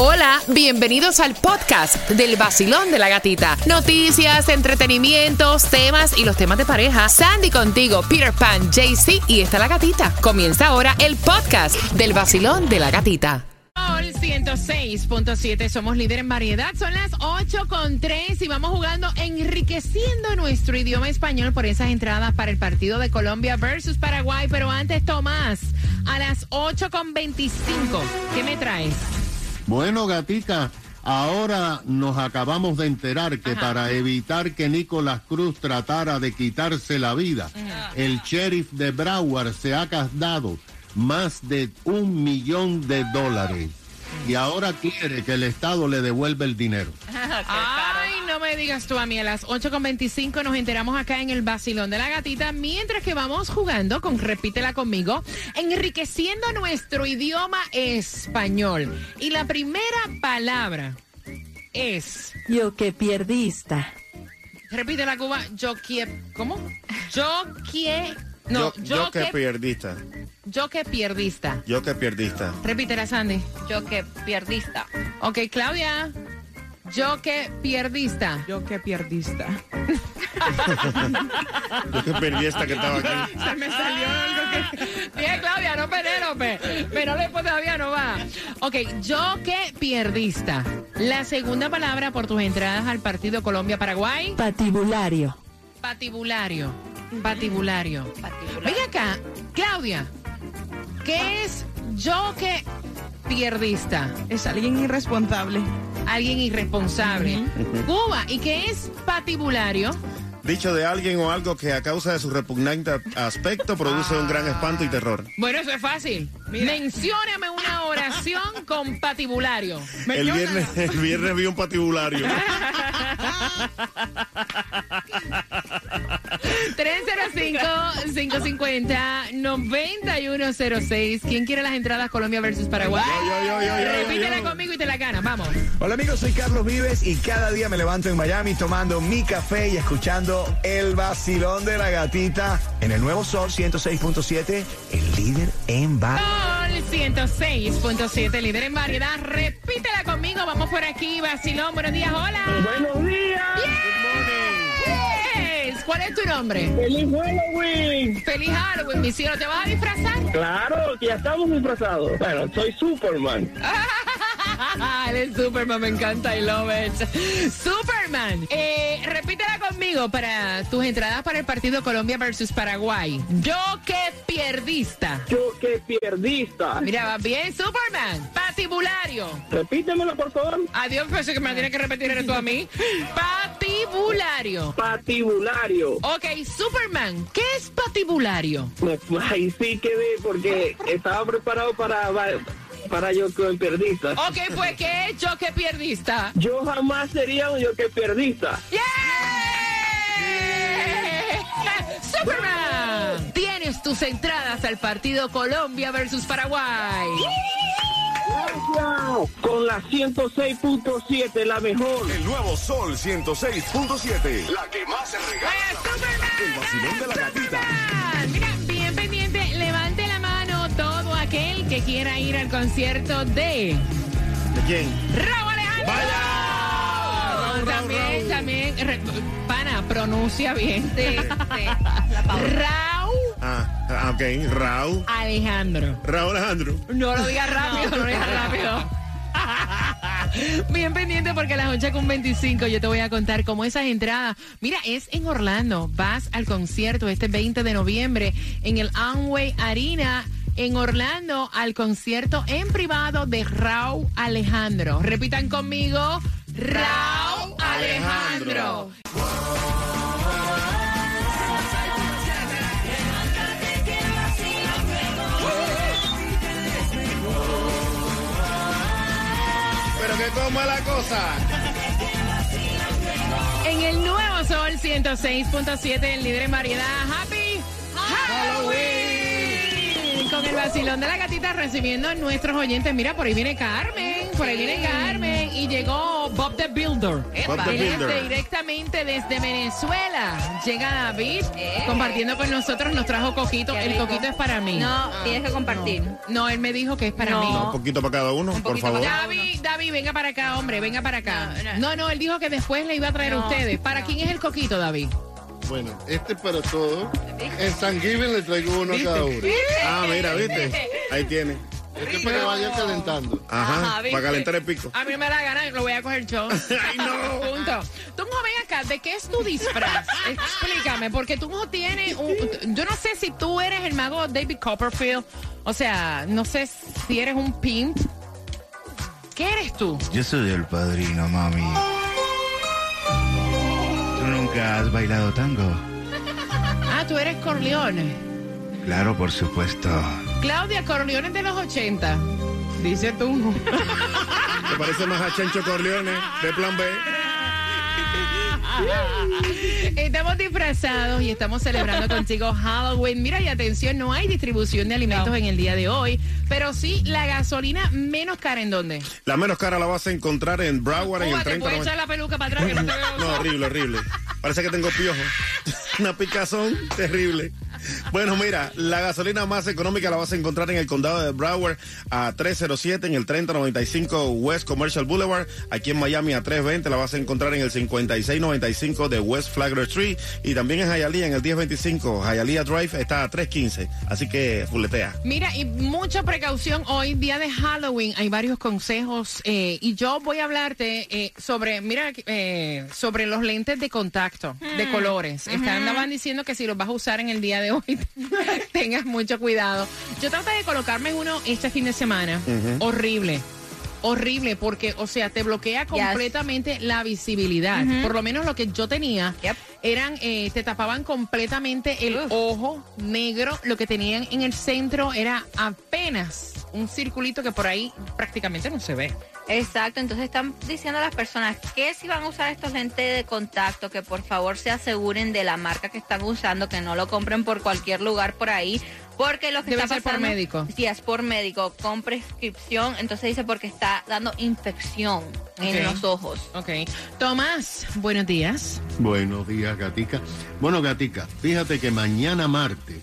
Hola, bienvenidos al podcast del vacilón de la gatita. Noticias, entretenimientos, temas y los temas de pareja. Sandy contigo, Peter Pan, JC y está la gatita. Comienza ahora el podcast del vacilón de la gatita. Sol 106.7, somos líder en variedad. Son las 8.3 y vamos jugando enriqueciendo nuestro idioma español por esas entradas para el partido de Colombia versus Paraguay. Pero antes, Tomás, a las 8.25, ¿qué me traes? Bueno, gatica, ahora nos acabamos de enterar que para evitar que Nicolás Cruz tratara de quitarse la vida, el sheriff de Broward se ha gastado más de un millón de dólares. Y ahora quiere que el Estado le devuelva el dinero. Me digas tú a mí. A las 8.25 nos enteramos acá en el Basilón de la Gatita, mientras que vamos jugando con Repítela conmigo, enriqueciendo nuestro idioma español. Y la primera palabra es... Yo que pierdista. Repite la Cuba. Yo quiero... ¿Cómo? Yo quiero... No, yo, yo que, pierdista. Yo que pierdista. Yo que pierdista. Repítela, Sandy. Yo que pierdista. Ok, Claudia. Yo que pierdista. Yo que pierdista. yo que pierdista que estaba aquí. Se me salió algo que... Bien, Claudia, no Penélope. Penélope todavía no va. Ok, yo que pierdista. La segunda palabra por tus entradas al partido Colombia-Paraguay. Patibulario. Patibulario. Patibulario. Ven acá, Claudia. ¿Qué es yo que pierdista? Es alguien irresponsable. Alguien irresponsable. Cuba, ¿y qué es patibulario? Dicho de alguien o algo que a causa de su repugnante aspecto produce un gran espanto y terror. Bueno, eso es fácil. Mencióname una oración con patibulario. El viernes, el viernes vi un patibulario. 305-550-9106. ¿Quién quiere las entradas Colombia versus Paraguay? Yo, yo, yo, Repítela conmigo y te la gana. Vamos. Hola amigos, soy Carlos Vives y cada día me levanto en Miami tomando mi café y escuchando el vacilón de la gatita en el nuevo Sol 106.7, el líder en variedad. Sol 106.7, líder en variedad. Repítela conmigo. Vamos por aquí, vacilón. Buenos días, hola. Buenos días. Yes. ¿Cuál es tu nombre? ¡Feliz Halloween! Feliz Halloween, mi cielo. ¿Te vas a disfrazar? Claro, que ya estamos disfrazados. Bueno, soy Superman. Él es Superman, me encanta, I love it. Superman, eh, repítela conmigo para tus entradas para el partido Colombia versus Paraguay. Yo que pierdista. Yo que pierdista. Mira, va bien, Superman. Patibulario. Repítemelo, por favor. Adiós, pensé que me la tienes que repetir eres tú a mí. Patibulario. Patibulario. Ok, Superman, ¿qué es patibulario? Ahí sí quedé porque estaba preparado para para yo que pierdista. Ok, pues ¿qué es yo que pierdista? Yo jamás sería un yo que pierdista. ¡Yeah! Superman, tienes tus entradas al partido Colombia versus Paraguay. Con la 106.7, la mejor. El nuevo Sol 106.7, la que más se regala. Superman! El vacilón de la gatita. Mira, bien pendiente, levante la mano todo aquel que quiera ir al concierto de ¿De quién? Raúl Alejandro. ¡Vaya! También, también, pana, pronuncia bien. Sí, sí. La pausa. Raúl Ah, ok. Raúl. Alejandro. Raúl Alejandro. No lo digas rápido, no, lo digas rápido. Bien pendiente porque a las 8 con 25 yo te voy a contar cómo esas entradas. Mira, es en Orlando. Vas al concierto este 20 de noviembre en el Amway Arena en Orlando al concierto en privado de Raúl Alejandro. Repitan conmigo, Raúl Alejandro. Que cómo es la cosa. En el nuevo Sol 106.7, el líder en variedad. Happy Halloween. Con el vacilón de la gatita recibiendo a nuestros oyentes. Mira, por ahí viene Carmen. por ahí viene Carmen y llegó Bob the Builder. Bob the Él es Builder. directamente desde Venezuela. Llega David Eh. compartiendo con nosotros, nos trajo coquito. Qué El rico. coquito es para mí. No, tienes que compartir. No, él me dijo que es para No. mí. Un poquito para cada uno, por poquito favor. para David, David, venga para acá, hombre, venga para acá. No, No, no. no, él dijo que después le iba a traer a No, ustedes. ¿Para no. quién es el coquito, David? Bueno, este es para todos. En San Giving le traigo uno a cada uno. Ah, mira, ¿viste? Ahí tiene. Este es para que vaya calentando. Ajá, para calentar el pico. A mí me da gana, lo voy a coger yo. Ay, no. Punto. Tú no ven acá, ¿de qué es tu disfraz? Explícame, porque tú no tienes un... Yo no sé si tú eres el mago David Copperfield. O sea, no sé si eres un pimp. ¿Qué eres tú? Yo soy el padrino, mami. ¿Tú nunca has bailado tango? Ah, tú eres Corleone. Claro, por supuesto. Claudia, Corleone de los 80. Dice tú. ¿Te parece más a Chencho Corleone de Plan B? Estamos disfrazados y estamos celebrando contigo Halloween. Mira, y atención, no hay distribución de alimentos en el día de hoy, pero sí la gasolina menos cara en dónde. La menos cara la vas a encontrar en Broward en Uva, el te 30. puedes echar la peluca para atrás que no te veo. No, horrible, horrible. Parece que tengo piojo. Una picazón terrible. Bueno, mira, la gasolina más económica la vas a encontrar en el condado de Broward a 307 en el 3095 West Commercial Boulevard. Aquí en Miami a 320 la vas a encontrar en el 5695 de West Flagler Street. Y también en Hialeah en el 1025. Hialeah Drive está a 315. Así que fuletea. Mira, y mucha precaución hoy, día de Halloween. Hay varios consejos eh, y yo voy a hablarte eh, sobre, mira, eh, sobre los lentes de contacto de colores. Están, andaban diciendo que si los vas a usar en el día de hoy, tengas mucho cuidado. Yo traté de colocarme uno este fin de semana. Horrible. Horrible, porque, o sea, te bloquea completamente la visibilidad. Por lo menos lo que yo tenía Yep. eran, eh, te tapaban completamente el ojo negro. Lo que tenían en el centro era apenas un circulito que por ahí prácticamente no se ve. Exacto, entonces están diciendo a las personas que si van a usar estos lentes de contacto, que por favor se aseguren de la marca que están usando, que no lo compren por cualquier lugar por ahí, porque lo que Debe está ser por médico. Si es por médico, con prescripción, entonces dice porque está dando infección en los ojos. Ok. Tomás, buenos días. Buenos días, Gatica. Bueno, Gatica, fíjate que mañana martes,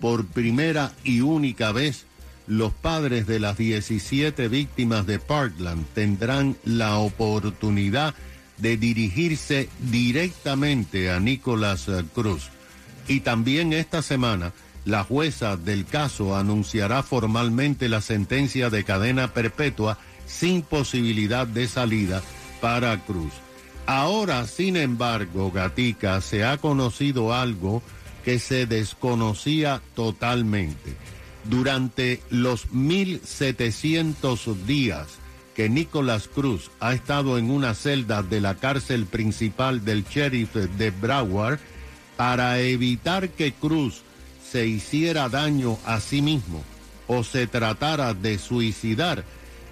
por primera y única vez, los padres de las 17 víctimas de Parkland tendrán la oportunidad de dirigirse directamente a Nicolás eh, Cruz. Y también esta semana, la jueza del caso anunciará formalmente la sentencia de cadena perpetua sin posibilidad de salida para Cruz. Ahora, sin embargo, Gatica, se ha conocido algo que se desconocía totalmente. Durante los 1700 días que Nicolás Cruz ha estado en una celda de la cárcel principal del sheriff de Broward, para evitar que Cruz se hiciera daño a sí mismo o se tratara de suicidar,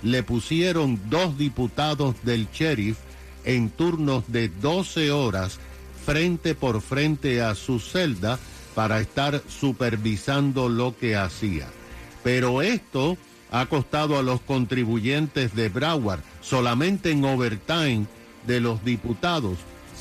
le pusieron dos diputados del sheriff en turnos de 12 horas frente por frente a su celda para estar supervisando lo que hacía. Pero esto ha costado a los contribuyentes de Broward, solamente en overtime de los diputados,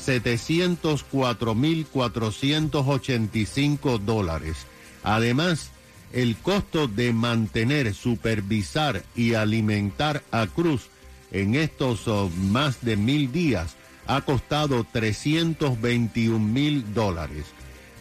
704.485 dólares. Además, el costo de mantener, supervisar y alimentar a Cruz en estos oh, más de mil días ha costado 321 mil dólares.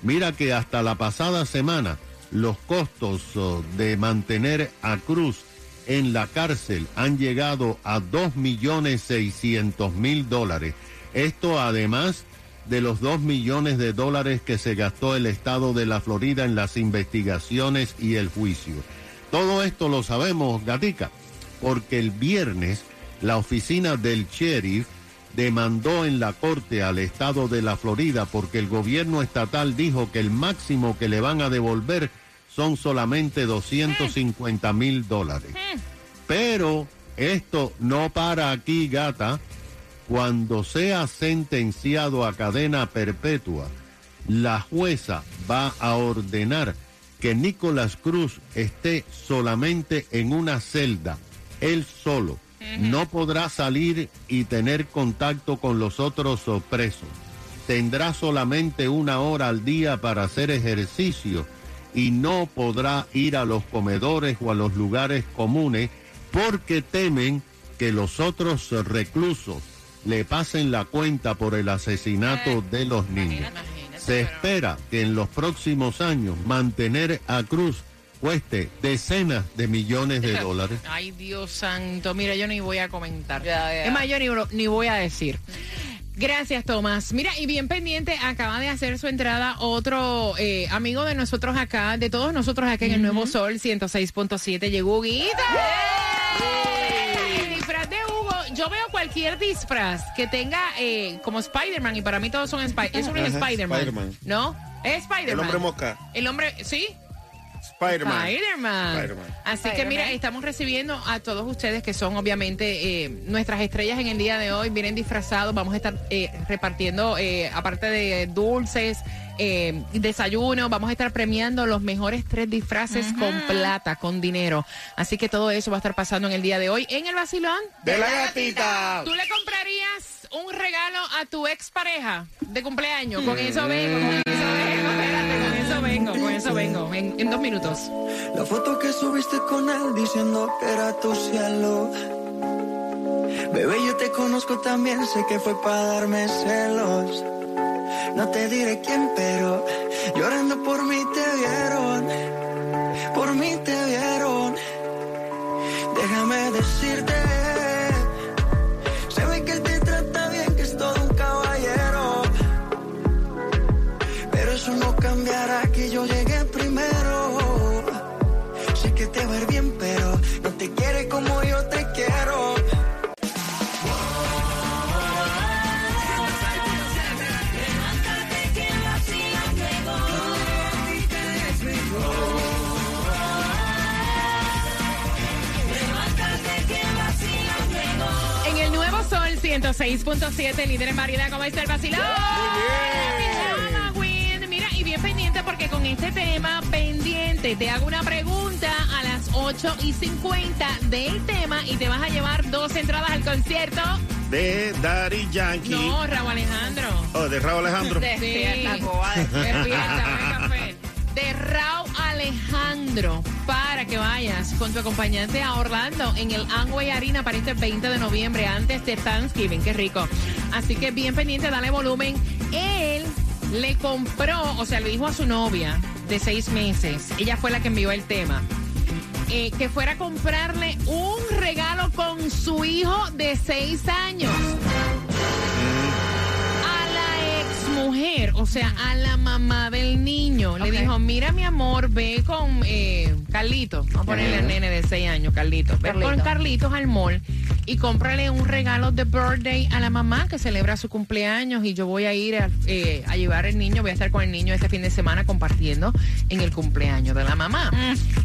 Mira que hasta la pasada semana los costos oh, de mantener a Cruz en la cárcel han llegado a 2.600.000 dólares. Esto además de los 2 millones de dólares que se gastó el estado de la Florida en las investigaciones y el juicio. Todo esto lo sabemos, Gatica, porque el viernes la oficina del sheriff demandó en la corte al estado de la Florida porque el gobierno estatal dijo que el máximo que le van a devolver son solamente 250 mil dólares. Pero esto no para aquí, gata. Cuando sea sentenciado a cadena perpetua, la jueza va a ordenar que Nicolás Cruz esté solamente en una celda, él solo, No podrá salir y tener contacto con los otros presos. Tendrá solamente una hora al día para hacer ejercicio y no podrá ir a los comedores o a los lugares comunes porque temen que los otros reclusos le pasen la cuenta por el asesinato de los niños. Se espera que en los próximos años mantener a Cruz cueste decenas de millones de dólares. Ay, Dios santo. Mira, yo ni voy a comentar. Ya, ya. Es más, yo ni, ni voy a decir. Gracias, Tomás. Mira, y bien pendiente, acaba de hacer su entrada otro eh, amigo de nosotros acá, de todos nosotros acá en el Nuevo Sol 106.7. Llegó. El disfraz de Hugo, yo veo cualquier disfraz que tenga eh, como Spider-Man, y para mí todos son Spider-Man. Eso no es Spider-Man. Spider-Man. ¿No? Es Spider-Man. El hombre mosca. El hombre, ¿sí? Spider-Man. Spider-Man. Spider-Man. Así que mira, estamos recibiendo a todos ustedes que son obviamente eh, nuestras estrellas en el día de hoy. Vienen disfrazados. Vamos a estar eh, repartiendo, eh, aparte de dulces, eh, desayuno, vamos a estar premiando los mejores tres disfraces con plata, con dinero. Así que todo eso va a estar pasando en el día de hoy en el vacilón. De la gatita. ¿Tú le comprarías un regalo a tu expareja de cumpleaños? Con eso vengo, con eso vengo, espérate, con eso vengo, con eso vengo, en, en dos minutos. La foto que subiste con él diciendo que era tu cielo. Bebé, yo te conozco también, sé que fue para darme celos. No te diré quién, pero llorando por mí te vieron. Por mí te vieron. Déjame decirte. 106.7, líder en variedad, ¿cómo está el vacilón? Happy Halloween. Mira, y bien pendiente porque con este tema pendiente te hago una pregunta a las 8 y 50 del tema y te vas a llevar dos entradas al concierto. De Daddy Yankee. No, Raúl Alejandro. Oh, de Raúl Alejandro. Despierta, boba, Despierta, café. De Raúl Alejandro para que vayas con tu acompañante a Orlando en el Amway Arena para este 20 de noviembre antes de Thanksgiving. Qué rico. Así que bien pendiente, dale volumen. Él le compró, o sea, le dijo a su novia de seis meses, ella fue la que envió el tema, eh, que fuera a comprarle un regalo con su hijo de seis años. Mujer, o sea, a la mamá del niño. Le dijo, mira mi amor, ve con eh, Carlito, vamos a ponerle al nene de seis años, Carlito. Ve Carlito. con Carlitos al mall y cómprale un regalo de birthday a la mamá que celebra su cumpleaños y yo voy a ir a, eh, a llevar al niño, voy a estar con el niño este fin de semana compartiendo en el cumpleaños de la mamá.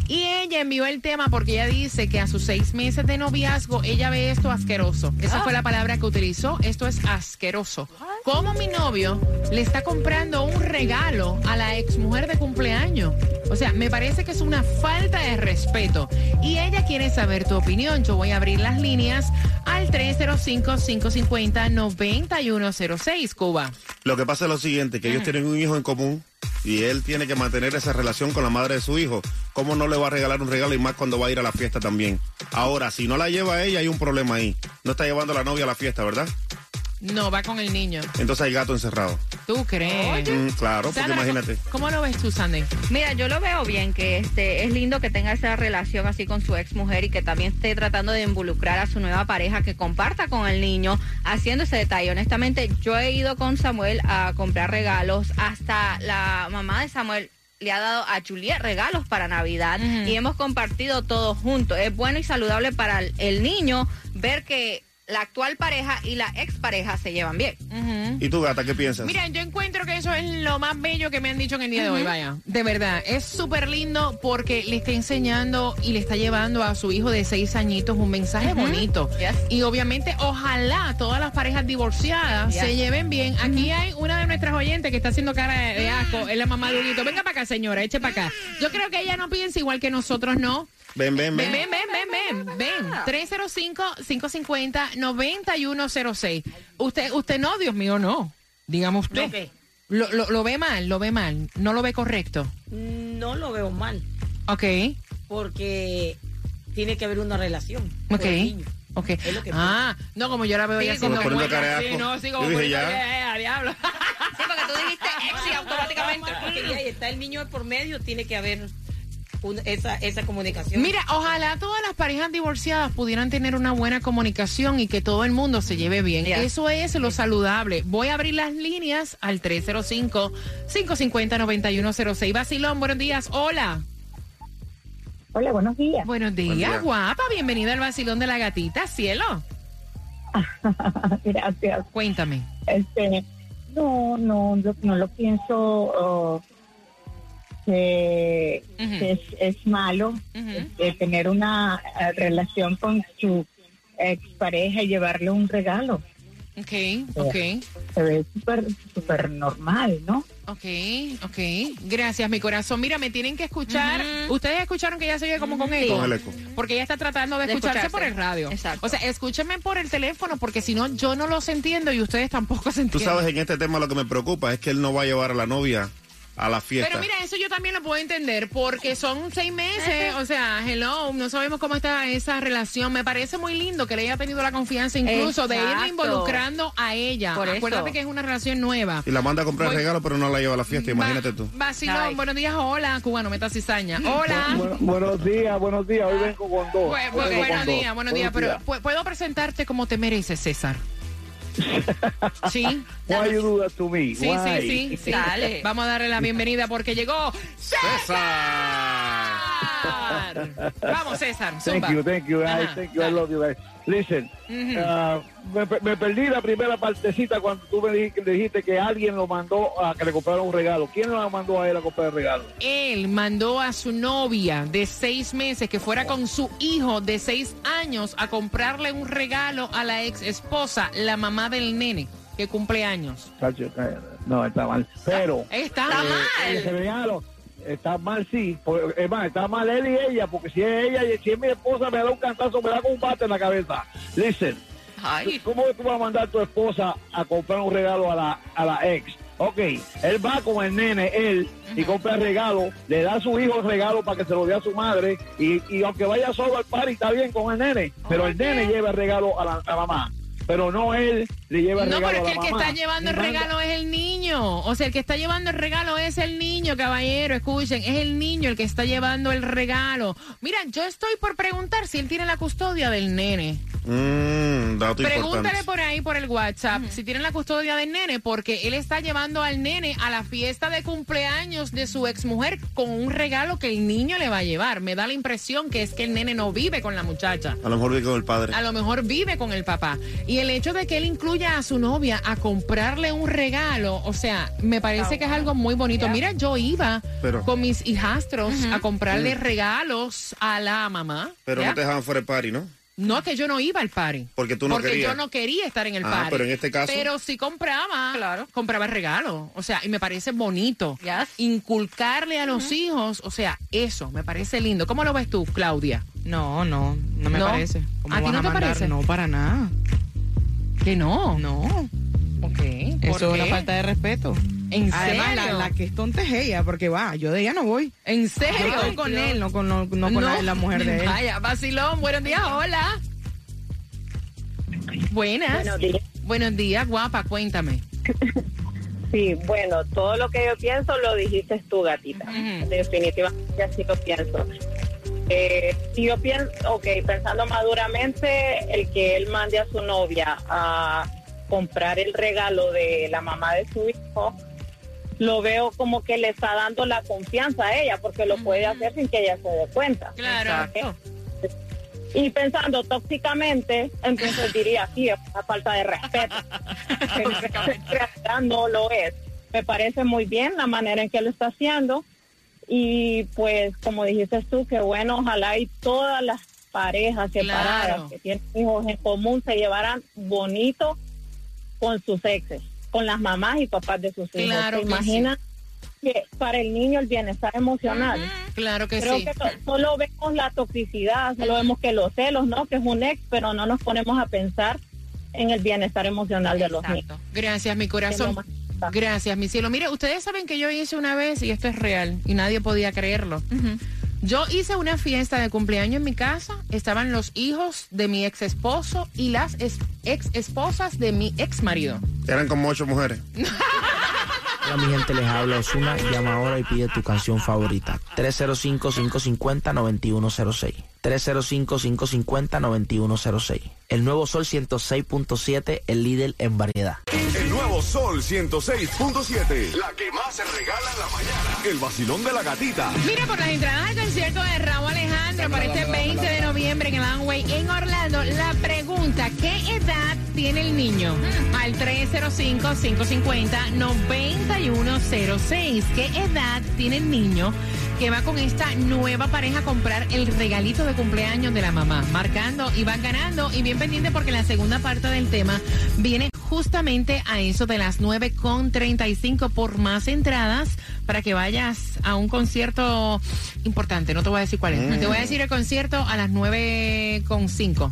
Y ella envió el tema porque ella dice que a sus seis meses de noviazgo ella ve esto asqueroso. Esa fue la palabra que utilizó. Esto es asqueroso. ¿Cómo mi novio le está comprando un regalo a la exmujer de cumpleaños? O sea, me parece que es una falta de respeto. Y ella quiere saber tu opinión. Yo voy a abrir las líneas al 305-550-9106, Cuba. Lo que pasa es lo siguiente, que ellos tienen un hijo en común y él tiene que mantener esa relación con la madre de su hijo. ¿Cómo no le va a regalar un regalo y más cuando va a ir a la fiesta también? Ahora, si no la lleva ella, hay un problema ahí. No está llevando a la novia a la fiesta, ¿verdad? No, va con el niño. Entonces hay gato encerrado. ¿Tú crees? Mm, claro, porque imagínate. ¿Cómo lo ves tú, Sandy? Mira, yo lo veo bien, que este es lindo que tenga esa relación así con su ex mujer y que también esté tratando de involucrar a su nueva pareja, que comparta con el niño, haciendo ese detalle. Honestamente, yo he ido con Samuel a comprar regalos, hasta la mamá de Samuel le ha dado a Juliet regalos para Navidad y hemos compartido todos juntos. Es bueno y saludable para el- el niño ver que la actual pareja y la expareja se llevan bien. ¿Y tú, gata, qué piensas? Mira, yo encuentro que eso es lo más bello que me han dicho en el día de hoy, vaya. De verdad, es súper lindo porque le está enseñando y le está llevando a su hijo de seis añitos un mensaje bonito. Yes. Y obviamente, ojalá todas las parejas divorciadas Yes. se lleven bien. Aquí hay una de nuestras oyentes que está haciendo cara de, de asco, es la mamá de. Venga para acá, señora, eche para acá. Yo creo que ella no piensa igual que nosotros, ¿no? Ven, ven, Ven, ven. ven, ven, ven, ven. ven, ven. 305-550-9106. Usted, usted no, Dios mío, no. Dígame usted. Lo, lo, lo ve mal, lo ve mal. No lo ve correcto. No lo veo mal, Ok, porque tiene que haber una relación. ok. con el niño. Ok. Es lo que Ah, no, como yo la veo ya haciendo Como Sí, no, sí, Yo como dije ya. eh, a diablo. Sí, porque tú dijiste ex y automáticamente. Porque ya está el niño por medio, tiene que haber un- esa, esa comunicación. Mira, ojalá todas las parejas divorciadas pudieran tener una buena comunicación y que todo el mundo se lleve bien. Eso es lo saludable. Voy a abrir las líneas al 305-550-9106. Basilón, buenos días. Hola. Hola, buenos días. Buenos días, día. guapa. Bienvenida al Basilón de la Gatita, cielo. Gracias. Cuéntame. Este, no, no, no, no lo pienso oh, que, Ujú. que es, es malo eh, tener una eh, relación con su expareja y llevarle un regalo. Ok, ok. Se ve súper, súper normal, ¿no? Ok, ok. Gracias, mi corazón. Mira, me tienen que escuchar. Ustedes escucharon que ella se oye como con eco. Con el eco. Porque ella está tratando de, De escucharse, escucharse. por el radio. Exacto. O sea, escúchenme por el teléfono porque si no, yo no los entiendo y ustedes tampoco se Tú entienden. sabes, en este tema lo que me preocupa es que él no va a llevar a la novia a la fiesta. Pero mira, eso yo también lo puedo entender porque son seis meses, o sea, hello, no sabemos cómo está esa relación. Me parece muy lindo que le haya tenido la confianza incluso de irle involucrando a ella. Por eso. Acuérdate que es una relación nueva. y la manda a comprar Voy- regalo, pero no la lleva a la fiesta, imagínate tú. Vacilón, buenos días, hola, cubano, meta cizaña. Hola. buenos días, buenos días. Hoy vengo con dos. Bu- bu- buenos días, buenos días, pero ¿pu- ¿puedo presentarte como te mereces, César? ¿Sí? Why you do that to me? Sí, Why? sí, sí, sí. Dale. Vamos a darle la bienvenida porque llegó César. Vamos, César. Thank you, thank you, guys. Ajá, Thank you, I love you, guys. Listen, uh, me, me perdí la primera partecita cuando tú me dijiste, que alguien lo mandó a que le comprara un regalo. ¿Quién lo mandó a él a comprar el regalo? Él mandó a su novia de seis meses que fuera con su hijo de seis años a comprarle un regalo a la ex esposa, la mamá del nene, que cumple años. Eh, No, está mal. Pero Está eh, ese regalo está mal, sí. Es más, está mal él y ella, porque si es ella y si es mi esposa, me da un cantazo, me da con un bate en la cabeza. Listen. Ay. ¿Cómo tú vas a mandar a tu esposa a comprar un regalo a la, a la ex? Ok, él va con el nene, él, y compra el regalo, le da a su hijo el regalo para que se lo dé a su madre, y, y aunque vaya solo al party, está bien con el nene, pero el nene lleva el regalo a la, a la mamá, pero no él le lleva el No, regalo pero a es la que el que está llevando el regalo es el niño. O sea, el que está llevando el regalo es el niño, caballero. Escuchen, es el niño el que está llevando el regalo. Mira, yo estoy por preguntar si él tiene la custodia del nene. Mmm, dato Pregúntale importante. por ahí, por el WhatsApp, si tienen la custodia del nene, porque él está llevando al nene a la fiesta de cumpleaños de su exmujer con un regalo que el niño le va a llevar. Me da la impresión que es que el nene no vive con la muchacha. A lo mejor vi con el padre. A lo mejor vive con el papá. Y el hecho de que él incluya a su novia a comprarle un regalo, o sea, me parece que es algo muy bonito. Mira, yo iba Pero- con mis hijastros a comprarle regalos a la mamá. Pero ¿ya? no te dejaban fuera del party, ¿no? No, que yo no iba al party. Porque tú no Porque querías. yo no quería estar en el Ah, party. pero en este caso- Pero sí compraba. Claro. Compraba el regalo. O sea, y me parece bonito. Yes. Inculcarle a los hijos. O sea, eso me parece lindo. ¿Cómo lo ves tú, Claudia? No, no, no me ¿No? parece. ¿Cómo ¿A ti no te mandar? parece? No, para nada. Que no. No. Ok. Eso ¿Por es una qué? falta de respeto. ¿En Además, la, serio? la que es tonta es ella, porque va, yo de ella no voy. ¿En Yo serio? con él, no con, no, no con La, la mujer de él. Vaya, vacilón. Buenos días, hola. Buenas. Buenos días. Buenos días, guapa, cuéntame. Sí, bueno, todo lo que yo pienso lo dijiste tú, gatita. Definitivamente así lo pienso. Eh, si yo pienso, ok, pensando maduramente, el que él mande a su novia a comprar el regalo de la mamá de su hijo, lo veo como que le está dando la confianza a ella, porque lo puede hacer sin que ella se dé cuenta. Claro. Y pensando tóxicamente, entonces diría, sí, es una falta de respeto. No lo es. Me parece muy bien la manera en que lo está haciendo. Y pues, como dijiste tú, que bueno, ojalá y todas las parejas separadas Claro. que tienen hijos en común se llevaran bonito con sus exes, con las mamás y papás de sus hijos. Claro ¿Se que que para el niño el bienestar emocional. Claro que Creo sí. que to- solo vemos la toxicidad, solo vemos que los celos, ¿no? Que es un ex, pero no nos ponemos a pensar en el bienestar emocional de los niños. Gracias, mi corazón. Gracias, mi cielo. Mire, ustedes saben que yo hice una vez, y esto es real, y nadie podía creerlo. Yo hice una fiesta de cumpleaños en mi casa, estaban los hijos de mi ex esposo y las es- ex esposas de mi ex marido. Eran como ocho mujeres. Hola mi gente, les habla Osuna. Llama ahora y pide tu canción favorita. 305-550-9106. 305-550-9106. El nuevo Sol 106.7, el líder en variedad. El nuevo Sol 106.7. La que más se regala en la mañana. El vacilón de la gatita. Mira, por las entradas al concierto de Raúl Alejandro para este 20 de noviembre en el Amway en Orlando, la pregunta, ¿qué edad tiene el niño? Al 305-550-9106. ¿Qué edad tiene el niño que va con esta nueva pareja a comprar el regalito de cumpleaños de la mamá? Marcando y van ganando. Y bien pendiente porque la segunda parte del tema viene justamente a eso de las 9.35 por más entradas para que vayas a un concierto importante. No te voy a decir cuál es. Mm. Te voy a decir el concierto a las 9.5.